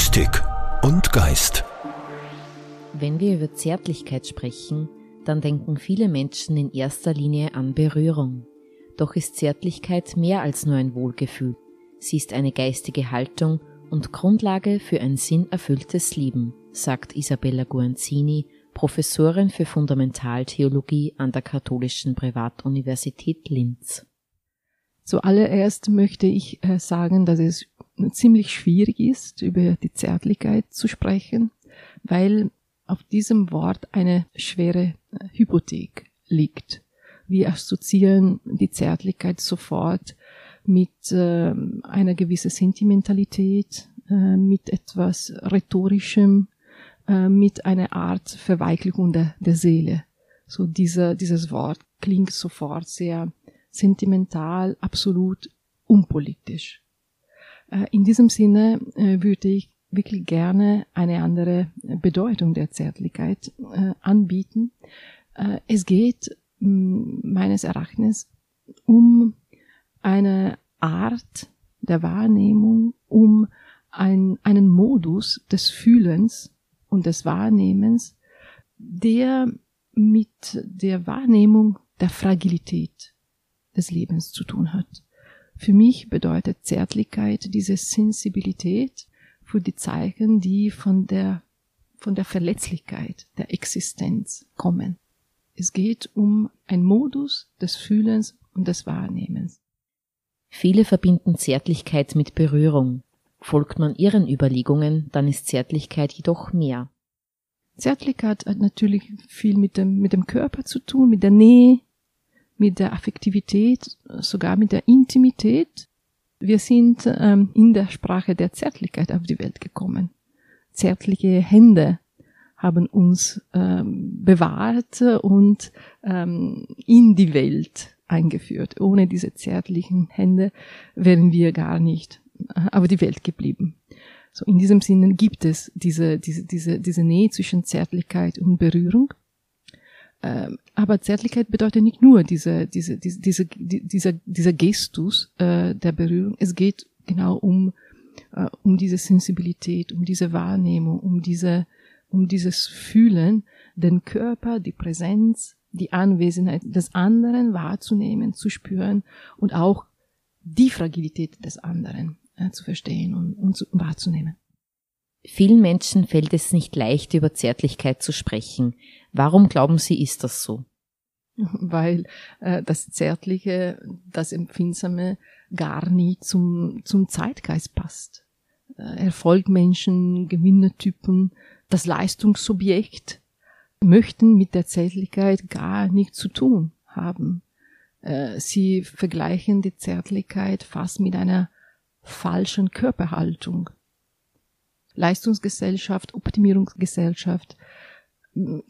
Mystik und Geist. Wenn wir über Zärtlichkeit sprechen, dann denken viele Menschen in erster Linie an Berührung. Doch ist Zärtlichkeit mehr als nur ein Wohlgefühl. Sie ist eine geistige Haltung und Grundlage für ein sinnerfülltes Leben, sagt Isabella Guanzini, Professorin für Fundamentaltheologie an der Katholischen Privatuniversität Linz. Zuallererst möchte ich äh, sagen, dass es ziemlich schwierig ist, über die Zärtlichkeit zu sprechen, weil auf diesem Wort eine schwere äh, Hypothek liegt. Wir assoziieren die Zärtlichkeit sofort mit äh, einer gewissen Sentimentalität, äh, mit etwas Rhetorischem, äh, mit einer Art Verweichlichung der, der Seele. So dieser, dieses Wort klingt sofort sehr sentimental, absolut unpolitisch. Äh, in diesem Sinne äh, würde ich wirklich gerne eine andere Bedeutung der Zärtlichkeit äh, anbieten. es geht meines Erachtens um eine Art der Wahrnehmung, um ein, einen Modus des Fühlens und des Wahrnehmens, der mit der Wahrnehmung der Fragilität des Lebens zu tun hat. Für mich bedeutet Zärtlichkeit diese Sensibilität für die Zeichen, die von der, von der Verletzlichkeit der Existenz kommen. Es geht um ein Modus des Fühlens und des Wahrnehmens. Viele verbinden Zärtlichkeit mit Berührung. Folgt man ihren Überlegungen, dann ist Zärtlichkeit jedoch mehr. Zärtlichkeit hat natürlich viel mit dem, mit dem Körper zu tun, mit der Nähe, mit der Affektivität, sogar mit der Intimität. Wir sind ähm, in der Sprache der Zärtlichkeit auf die Welt gekommen. Zärtliche Hände haben uns ähm, bewahrt und ähm, in die Welt eingeführt. Ohne diese zärtlichen Hände wären wir gar nicht äh, auf die Welt geblieben. So in diesem Sinne gibt es diese, diese, diese, diese Nähe zwischen Zärtlichkeit und Berührung. Ähm, aber Zärtlichkeit bedeutet nicht nur diese, diese, diese, diese, dieser, dieser Gestus äh, der Berührung. Es geht genau um, äh, um diese Sensibilität, um diese Wahrnehmung, um diese, um dieses Fühlen, den Körper, die Präsenz, die Anwesenheit des anderen wahrzunehmen, zu spüren und auch die Fragilität des anderen äh, zu verstehen und, und zu, wahrzunehmen. Vielen Menschen fällt es nicht leicht, über Zärtlichkeit zu sprechen. Warum glauben Sie, ist das so? Weil äh, das Zärtliche, das Empfindsame gar nie zum, zum Zeitgeist passt. Äh, Erfolgmenschen, Gewinnertypen, das Leistungssubjekt möchten mit der Zärtlichkeit gar nichts zu tun haben. Äh, sie vergleichen die Zärtlichkeit fast mit einer falschen Körperhaltung. Leistungsgesellschaft, Optimierungsgesellschaft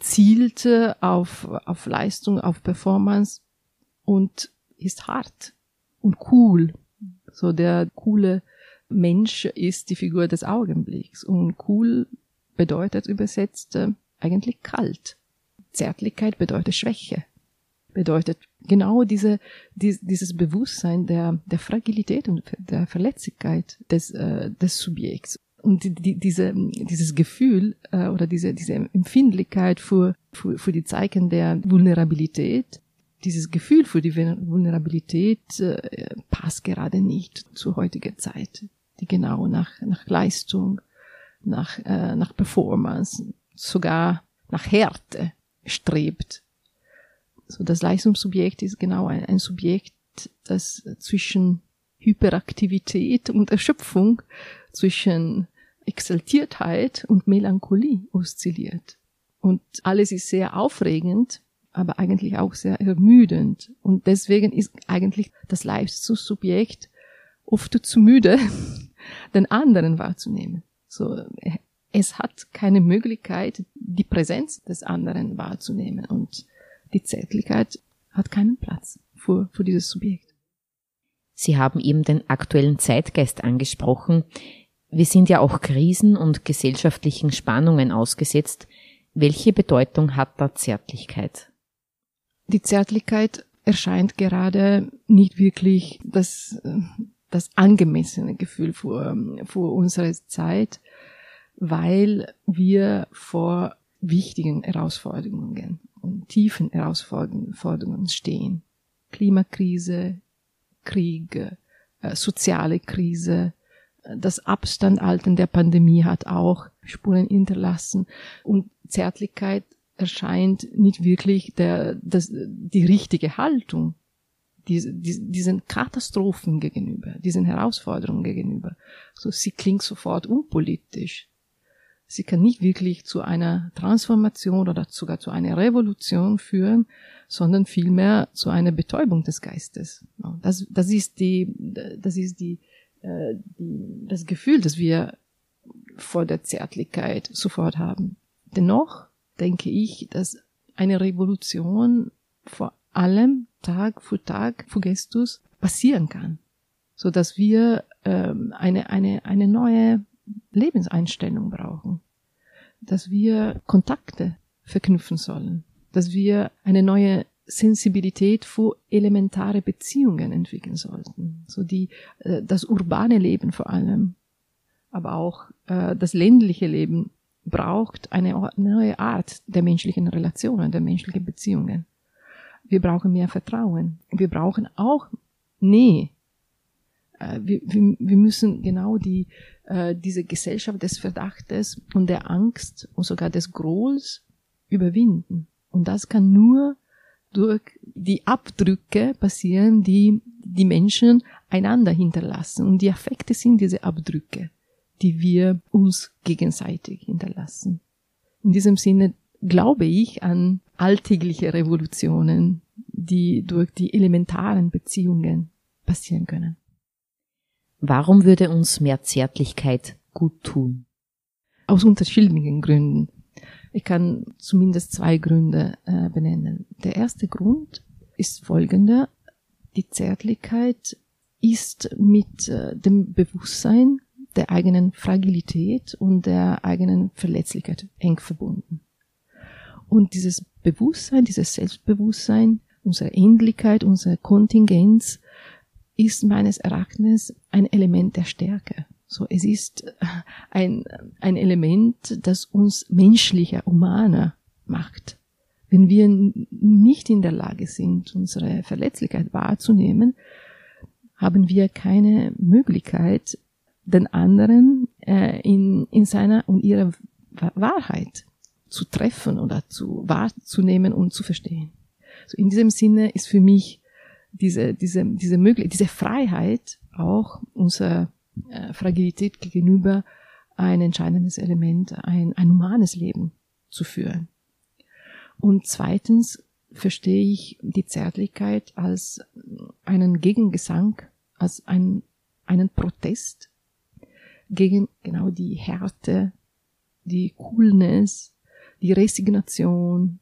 zielte auf, auf Leistung, auf Performance und ist hart und cool. So der coole Mensch ist die Figur des Augenblicks und cool bedeutet übersetzt äh, eigentlich kalt. Zärtlichkeit bedeutet Schwäche, bedeutet genau diese, die, dieses Bewusstsein der, der Fragilität und der Verletzlichkeit des, äh, des Subjekts und die, die, diese, dieses Gefühl äh, oder diese, diese Empfindlichkeit für, für, für die Zeichen der Vulnerabilität, dieses Gefühl für die Vulnerabilität äh, passt gerade nicht zur heutigen Zeit, die genau nach, nach Leistung, nach, äh, nach Performance, sogar nach Härte strebt. So das Leistungssubjekt ist genau ein, ein Subjekt, das zwischen Hyperaktivität und Erschöpfung, zwischen Exaltiertheit und Melancholie oszilliert. Und alles ist sehr aufregend, aber eigentlich auch sehr ermüdend. Und deswegen ist eigentlich das Leistungssubjekt oft zu müde, den anderen wahrzunehmen. So, es hat keine Möglichkeit, die Präsenz des anderen wahrzunehmen. Und die Zärtlichkeit hat keinen Platz für, für dieses Subjekt. Sie haben eben den aktuellen Zeitgeist angesprochen. Wir sind ja auch Krisen und gesellschaftlichen Spannungen ausgesetzt. Welche Bedeutung hat da Zärtlichkeit? Die Zärtlichkeit erscheint gerade nicht wirklich das, das angemessene Gefühl für, für unsere Zeit. weil wir vor wichtigen Herausforderungen und tiefen Herausforderungen stehen. Klimakrise, Krieg, äh, soziale Krise, das Abstandhalten der Pandemie hat auch Spuren hinterlassen und Zärtlichkeit erscheint nicht wirklich der, das, die richtige Haltung diese, diesen Katastrophen gegenüber, diesen Herausforderungen gegenüber. So, sie klingt sofort unpolitisch. Sie kann nicht wirklich zu einer Transformation oder sogar zu einer Revolution führen, sondern vielmehr zu einer Betäubung des Geistes. Das, das ist die, das ist die, äh, die, das Gefühl, das wir vor der Zärtlichkeit sofort haben. Dennoch denke ich, dass eine Revolution vor allem Tag für Tag für Gestus passieren kann, so dass wir ähm, eine eine eine neue Lebenseinstellung brauchen, dass wir Kontakte verknüpfen sollen, dass wir eine neue Sensibilität für elementare Beziehungen entwickeln sollten, so die äh, das urbane Leben vor allem, aber auch äh, das ländliche Leben braucht eine neue Art der menschlichen Relationen, der menschlichen Beziehungen. Wir brauchen mehr Vertrauen. Wir brauchen auch Nähe. Äh, wir, wir, wir müssen genau die, diese Gesellschaft des Verdachtes und der Angst und sogar des Grohls überwinden. Und das kann nur durch die Abdrücke passieren, die die Menschen einander hinterlassen. Und die Affekte sind diese Abdrücke, die wir uns gegenseitig hinterlassen. In diesem Sinne glaube ich an alltägliche Revolutionen, die durch die elementaren Beziehungen passieren können. Warum würde uns mehr Zärtlichkeit gut tun? Aus unterschiedlichen Gründen. Ich kann zumindest zwei Gründe äh, benennen. Der erste Grund ist folgender. Die Zärtlichkeit ist mit äh, dem Bewusstsein der eigenen Fragilität und der eigenen Verletzlichkeit eng verbunden. Und dieses Bewusstsein, dieses Selbstbewusstsein, unsere Ähnlichkeit, unsere Kontingenz ist meines Erachtens ein Element der Stärke. So, es ist ein, ein Element, das uns menschlicher, humaner macht. Wenn wir nicht in der Lage sind, unsere Verletzlichkeit wahrzunehmen, haben wir keine Möglichkeit, den anderen äh, in, in seiner und ihrer Wahrheit zu treffen oder zu wahrzunehmen und zu verstehen. So in diesem Sinne ist für mich diese, diese, diese Möglichkeit, diese Freiheit auch unserer äh, Fragilität gegenüber ein entscheidendes Element, ein, ein humanes Leben zu führen. Und zweitens verstehe ich die Zärtlichkeit als einen Gegengesang, als ein, einen Protest gegen genau die Härte, die Coolness, die Resignation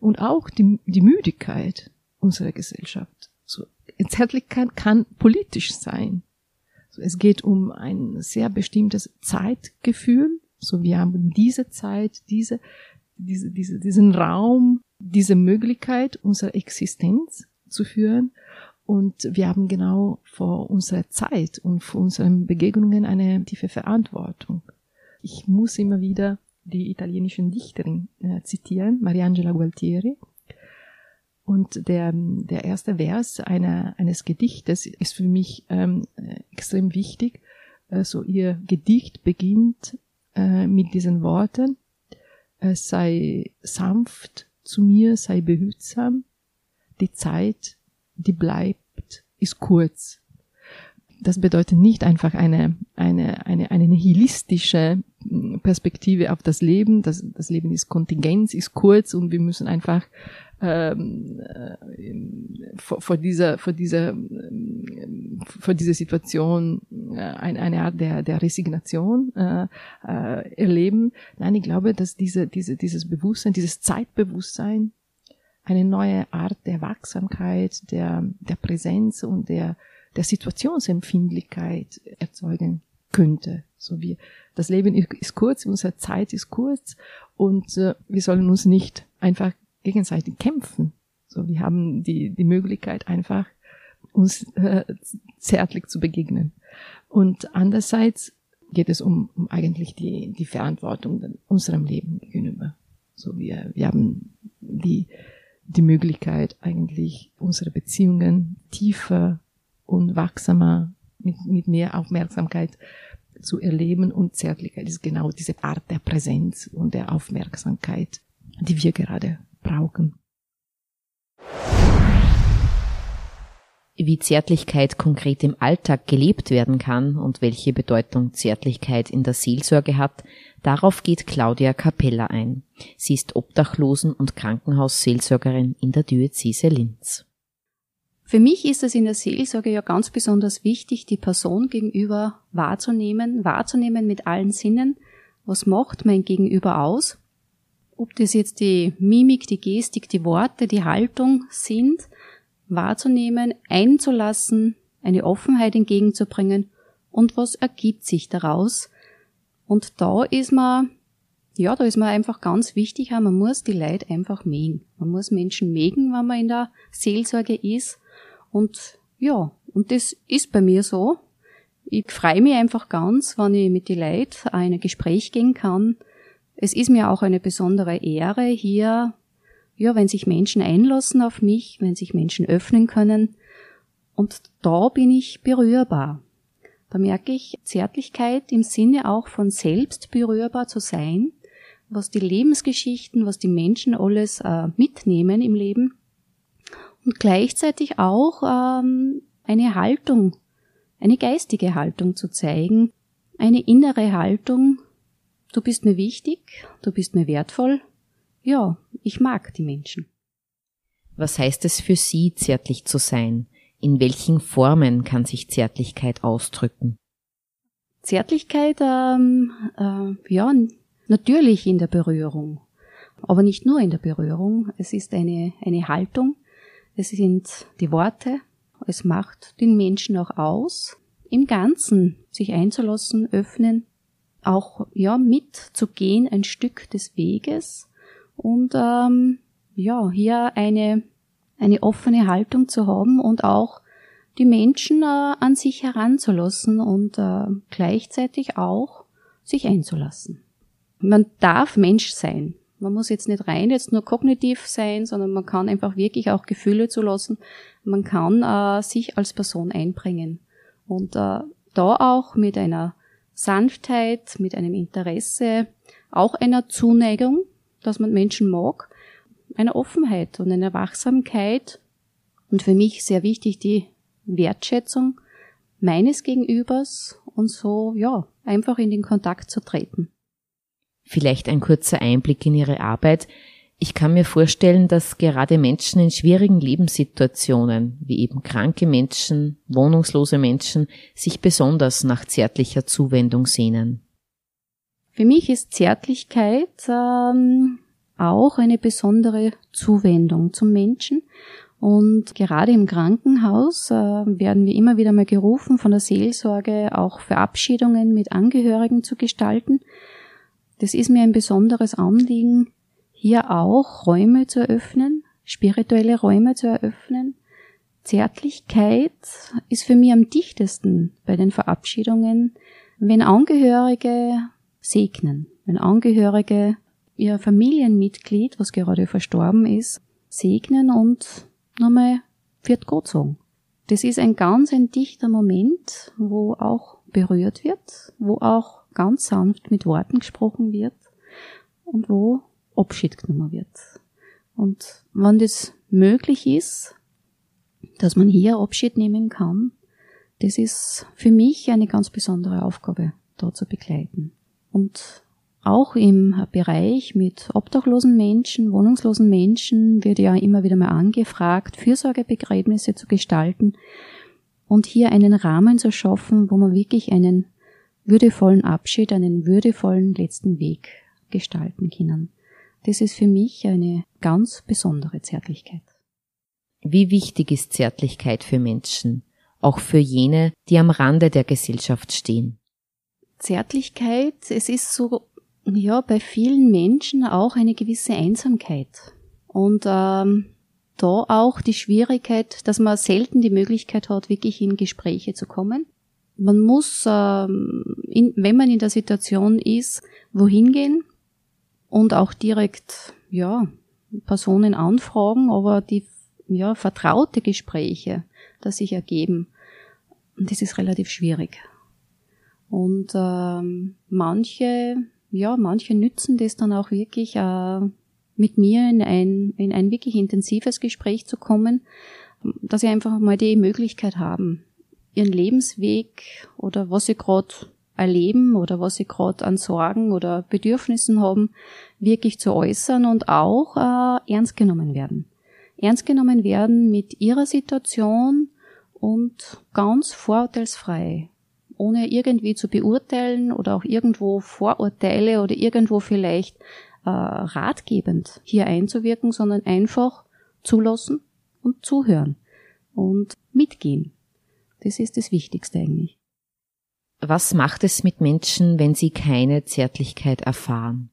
und auch die, die Müdigkeit unserer Gesellschaft. So, Zärtlichkeit kann politisch sein. Es geht um ein sehr bestimmtes Zeitgefühl. So, wir haben diese Zeit, diese, diese, diese, diesen Raum, diese Möglichkeit unserer Existenz zu führen. Und wir haben genau vor unserer Zeit und vor unseren Begegnungen eine tiefe Verantwortung. Ich muss immer wieder die italienischen Dichterin äh, zitieren, Mariangela Gualtieri. Und der, der erste Vers einer, eines Gedichtes ist für mich ähm, extrem wichtig. Also ihr Gedicht beginnt äh, mit diesen Worten, äh, sei sanft zu mir, sei behütsam, die Zeit, die bleibt, ist kurz das bedeutet nicht einfach eine, eine, eine, eine nihilistische Perspektive auf das Leben. Das, das Leben ist Kontingenz, ist kurz und wir müssen einfach ähm, äh, vor, vor dieser, vor dieser, vor dieser Situation äh, eine, eine Art der, der Resignation äh, äh, erleben. Nein, ich glaube, dass diese, diese, dieses Bewusstsein, dieses Zeitbewusstsein eine neue Art der Wachsamkeit, der, der Präsenz und der der Situationsempfindlichkeit erzeugen könnte. So wie das Leben ist kurz, unsere Zeit ist kurz und äh, wir sollen uns nicht einfach gegenseitig kämpfen. So, wir haben die, die Möglichkeit einfach uns äh, zärtlich zu begegnen. Und andererseits geht es um, um eigentlich die, die Verantwortung unserem Leben gegenüber. So wir, wir haben die, die Möglichkeit eigentlich unsere Beziehungen tiefer und wachsamer mit, mit mehr Aufmerksamkeit zu erleben und Zärtlichkeit ist genau diese Art der Präsenz und der Aufmerksamkeit, die wir gerade brauchen. Wie Zärtlichkeit konkret im Alltag gelebt werden kann und welche Bedeutung Zärtlichkeit in der Seelsorge hat, darauf geht Claudia Capella ein. Sie ist Obdachlosen- und Krankenhausseelsorgerin in der Diözese Linz. Für mich ist es in der Seelsorge ja ganz besonders wichtig, die Person gegenüber wahrzunehmen, wahrzunehmen mit allen Sinnen. Was macht mein Gegenüber aus? Ob das jetzt die Mimik, die Gestik, die Worte, die Haltung sind, wahrzunehmen, einzulassen, eine Offenheit entgegenzubringen und was ergibt sich daraus. Und da ist man, ja, da ist man einfach ganz wichtig, man muss die Leid einfach mägen. Man muss Menschen mägen, wenn man in der Seelsorge ist und ja, und das ist bei mir so. Ich freue mich einfach ganz, wenn ich mit die Leuten in ein Gespräch gehen kann. Es ist mir auch eine besondere Ehre, hier, ja, wenn sich Menschen einlassen auf mich, wenn sich Menschen öffnen können. Und da bin ich berührbar. Da merke ich Zärtlichkeit im Sinne auch von selbst berührbar zu sein, was die Lebensgeschichten, was die Menschen alles äh, mitnehmen im Leben und gleichzeitig auch ähm, eine Haltung, eine geistige Haltung zu zeigen, eine innere Haltung, du bist mir wichtig, du bist mir wertvoll, ja, ich mag die Menschen. Was heißt es für Sie, zärtlich zu sein? In welchen Formen kann sich Zärtlichkeit ausdrücken? Zärtlichkeit, ähm, äh, ja, natürlich in der Berührung, aber nicht nur in der Berührung. Es ist eine, eine Haltung, es sind die Worte, es macht den Menschen auch aus, im Ganzen sich einzulassen, öffnen, auch ja mitzugehen ein Stück des Weges und ähm, ja hier eine eine offene Haltung zu haben und auch die Menschen äh, an sich heranzulassen und äh, gleichzeitig auch sich einzulassen. Man darf Mensch sein. Man muss jetzt nicht rein jetzt nur kognitiv sein, sondern man kann einfach wirklich auch Gefühle zulassen. Man kann äh, sich als Person einbringen. Und äh, da auch mit einer Sanftheit, mit einem Interesse, auch einer Zuneigung, dass man Menschen mag, einer Offenheit und einer Wachsamkeit und für mich sehr wichtig die Wertschätzung meines Gegenübers und so, ja, einfach in den Kontakt zu treten. Vielleicht ein kurzer Einblick in Ihre Arbeit. Ich kann mir vorstellen, dass gerade Menschen in schwierigen Lebenssituationen, wie eben kranke Menschen, wohnungslose Menschen, sich besonders nach zärtlicher Zuwendung sehnen. Für mich ist Zärtlichkeit ähm, auch eine besondere Zuwendung zum Menschen. Und gerade im Krankenhaus äh, werden wir immer wieder mal gerufen, von der Seelsorge auch Verabschiedungen mit Angehörigen zu gestalten. Das ist mir ein besonderes Anliegen, hier auch Räume zu eröffnen, spirituelle Räume zu eröffnen. Zärtlichkeit ist für mich am dichtesten bei den Verabschiedungen, wenn Angehörige segnen, wenn Angehörige ihr Familienmitglied, was gerade verstorben ist, segnen und nochmal wird Gott sagen. Das ist ein ganz ein dichter Moment, wo auch berührt wird, wo auch ganz sanft mit Worten gesprochen wird und wo Abschied genommen wird. Und wenn das möglich ist, dass man hier Abschied nehmen kann, das ist für mich eine ganz besondere Aufgabe, da zu begleiten. Und auch im Bereich mit obdachlosen Menschen, wohnungslosen Menschen wird ja immer wieder mal angefragt, Fürsorgebegräbnisse zu gestalten und hier einen Rahmen zu schaffen, wo man wirklich einen würdevollen Abschied, einen würdevollen letzten Weg gestalten können. Das ist für mich eine ganz besondere Zärtlichkeit. Wie wichtig ist Zärtlichkeit für Menschen, auch für jene, die am Rande der Gesellschaft stehen? Zärtlichkeit, es ist so, ja, bei vielen Menschen auch eine gewisse Einsamkeit. Und ähm, da auch die Schwierigkeit, dass man selten die Möglichkeit hat, wirklich in Gespräche zu kommen Man muss, ähm, in, wenn man in der Situation ist, wohin gehen und auch direkt, ja, Personen anfragen, aber die, ja, vertraute Gespräche, das sich ergeben, das ist relativ schwierig. Und ähm, manche, ja, manche nützen das dann auch wirklich äh, mit mir in ein, in ein wirklich intensives Gespräch zu kommen, dass sie einfach mal die Möglichkeit haben, ihren Lebensweg oder was sie gerade erleben oder was sie gerade an Sorgen oder Bedürfnissen haben, wirklich zu äußern und auch äh, ernst genommen werden. Ernst genommen werden mit ihrer Situation und ganz vorurteilsfrei, ohne irgendwie zu beurteilen oder auch irgendwo Vorurteile oder irgendwo vielleicht äh, ratgebend hier einzuwirken, sondern einfach zulassen und zuhören und mitgehen. Das ist das Wichtigste eigentlich. Was macht es mit Menschen, wenn sie keine Zärtlichkeit erfahren?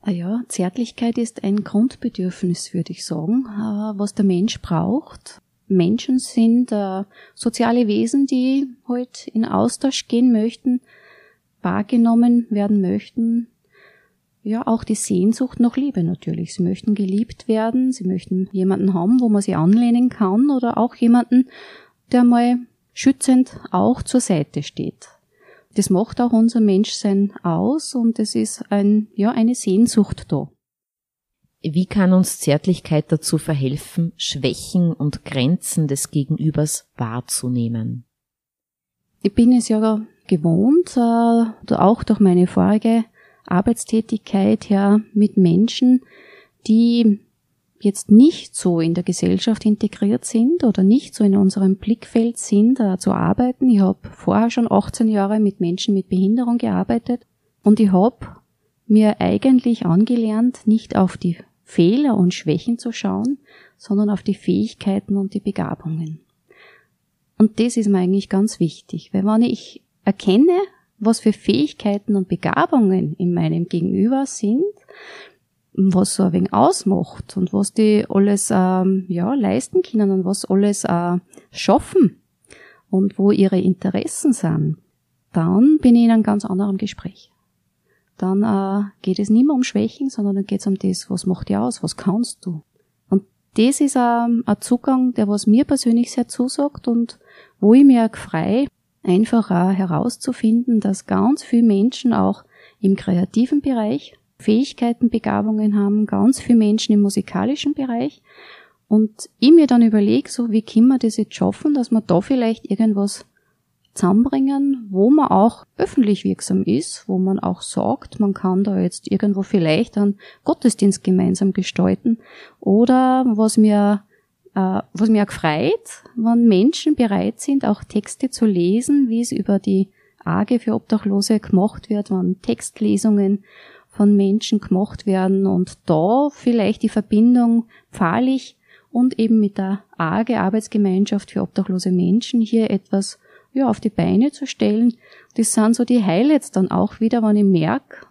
Ah ja, Zärtlichkeit ist ein Grundbedürfnis, würde ich sagen, äh, was der Mensch braucht. Menschen sind äh, soziale Wesen, die halt in Austausch gehen möchten, wahrgenommen werden möchten. Ja, auch die Sehnsucht nach Liebe natürlich. Sie möchten geliebt werden, sie möchten jemanden haben, wo man sie anlehnen kann oder auch jemanden, der mal schützend auch zur Seite steht. Das macht auch unser Menschsein aus und es ist ein, ja, eine Sehnsucht da. Wie kann uns Zärtlichkeit dazu verhelfen, Schwächen und Grenzen des Gegenübers wahrzunehmen? Ich bin es ja gewohnt, äh, auch durch meine vorige Arbeitstätigkeit her mit Menschen, die jetzt nicht so in der Gesellschaft integriert sind oder nicht so in unserem Blickfeld sind, äh, zu arbeiten. Ich habe vorher schon 18 Jahre mit Menschen mit Behinderung gearbeitet und ich habe mir eigentlich angelernt, nicht auf die Fehler und Schwächen zu schauen, sondern auf die Fähigkeiten und die Begabungen. Und das ist mir eigentlich ganz wichtig, weil wenn ich erkenne, was für Fähigkeiten und Begabungen in meinem Gegenüber sind, was so ein wenig ausmacht und was die alles ähm, ja, leisten können und was alles äh, schaffen und wo ihre Interessen sind, dann bin ich in einem ganz anderen Gespräch. Dann äh, geht es nicht mehr um Schwächen, sondern dann geht es um das, was macht dir aus, was kannst du. Und das ist ähm, ein Zugang, der was mir persönlich sehr zusagt und wo ich mir frei einfach auch herauszufinden, dass ganz viele Menschen auch im kreativen Bereich Fähigkeiten, Begabungen haben, ganz viele Menschen im musikalischen Bereich. Und ich mir dann überlege, so wie können wir das jetzt schaffen, dass wir da vielleicht irgendwas zusammenbringen, wo man auch öffentlich wirksam ist, wo man auch sagt, man kann da jetzt irgendwo vielleicht einen Gottesdienst gemeinsam gestalten oder was mir äh, was mir auch freut, wenn Menschen bereit sind, auch Texte zu lesen, wie es über die Arge für Obdachlose gemacht wird, wenn Textlesungen von Menschen gemacht werden und da vielleicht die Verbindung pfarrlich und eben mit der AGE Arbeitsgemeinschaft für obdachlose Menschen hier etwas ja, auf die Beine zu stellen. Das sind so die Highlights dann auch wieder, wenn ich merke,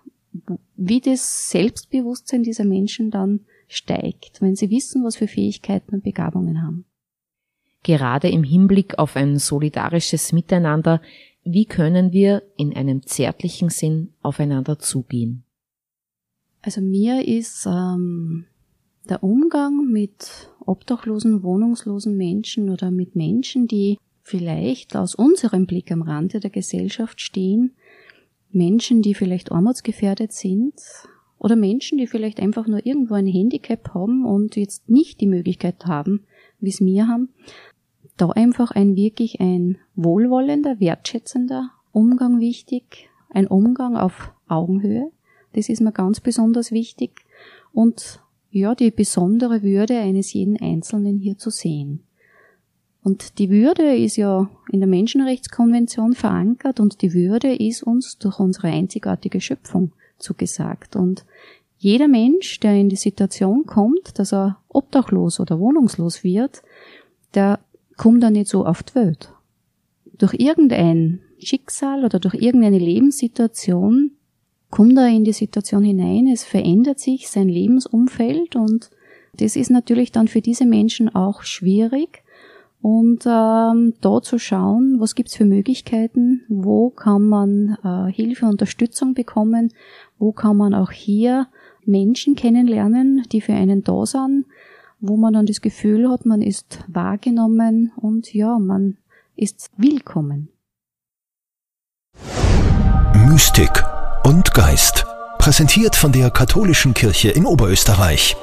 wie das Selbstbewusstsein dieser Menschen dann steigt, wenn sie wissen, was für Fähigkeiten und Begabungen haben. Gerade im Hinblick auf ein solidarisches Miteinander, wie können wir in einem zärtlichen Sinn aufeinander zugehen? Also mir ist ähm, der Umgang mit obdachlosen, wohnungslosen Menschen oder mit Menschen, die vielleicht aus unserem Blick am Rande der Gesellschaft stehen, Menschen, die vielleicht armutsgefährdet sind oder Menschen, die vielleicht einfach nur irgendwo ein Handicap haben und jetzt nicht die Möglichkeit haben, wie es mir haben, da einfach ein wirklich ein wohlwollender, wertschätzender Umgang wichtig, ein Umgang auf Augenhöhe, das ist mir ganz besonders wichtig. Und ja, die besondere Würde eines jeden Einzelnen hier zu sehen. Und die Würde ist ja in der Menschenrechtskonvention verankert und die Würde ist uns durch unsere einzigartige Schöpfung zugesagt. Und jeder Mensch, der in die Situation kommt, dass er obdachlos oder wohnungslos wird, der kommt dann nicht so auf die Welt. Durch irgendein Schicksal oder durch irgendeine Lebenssituation kommt er in die Situation hinein, es verändert sich sein Lebensumfeld und das ist natürlich dann für diese Menschen auch schwierig und ähm, da zu schauen, was gibt's für Möglichkeiten, wo kann man äh, Hilfe, Unterstützung bekommen, wo kann man auch hier Menschen kennenlernen, die für einen da sind, wo man dann das Gefühl hat, man ist wahrgenommen und ja, man ist willkommen. Mystik und Geist. Präsentiert von der Katholischen Kirche in Oberösterreich.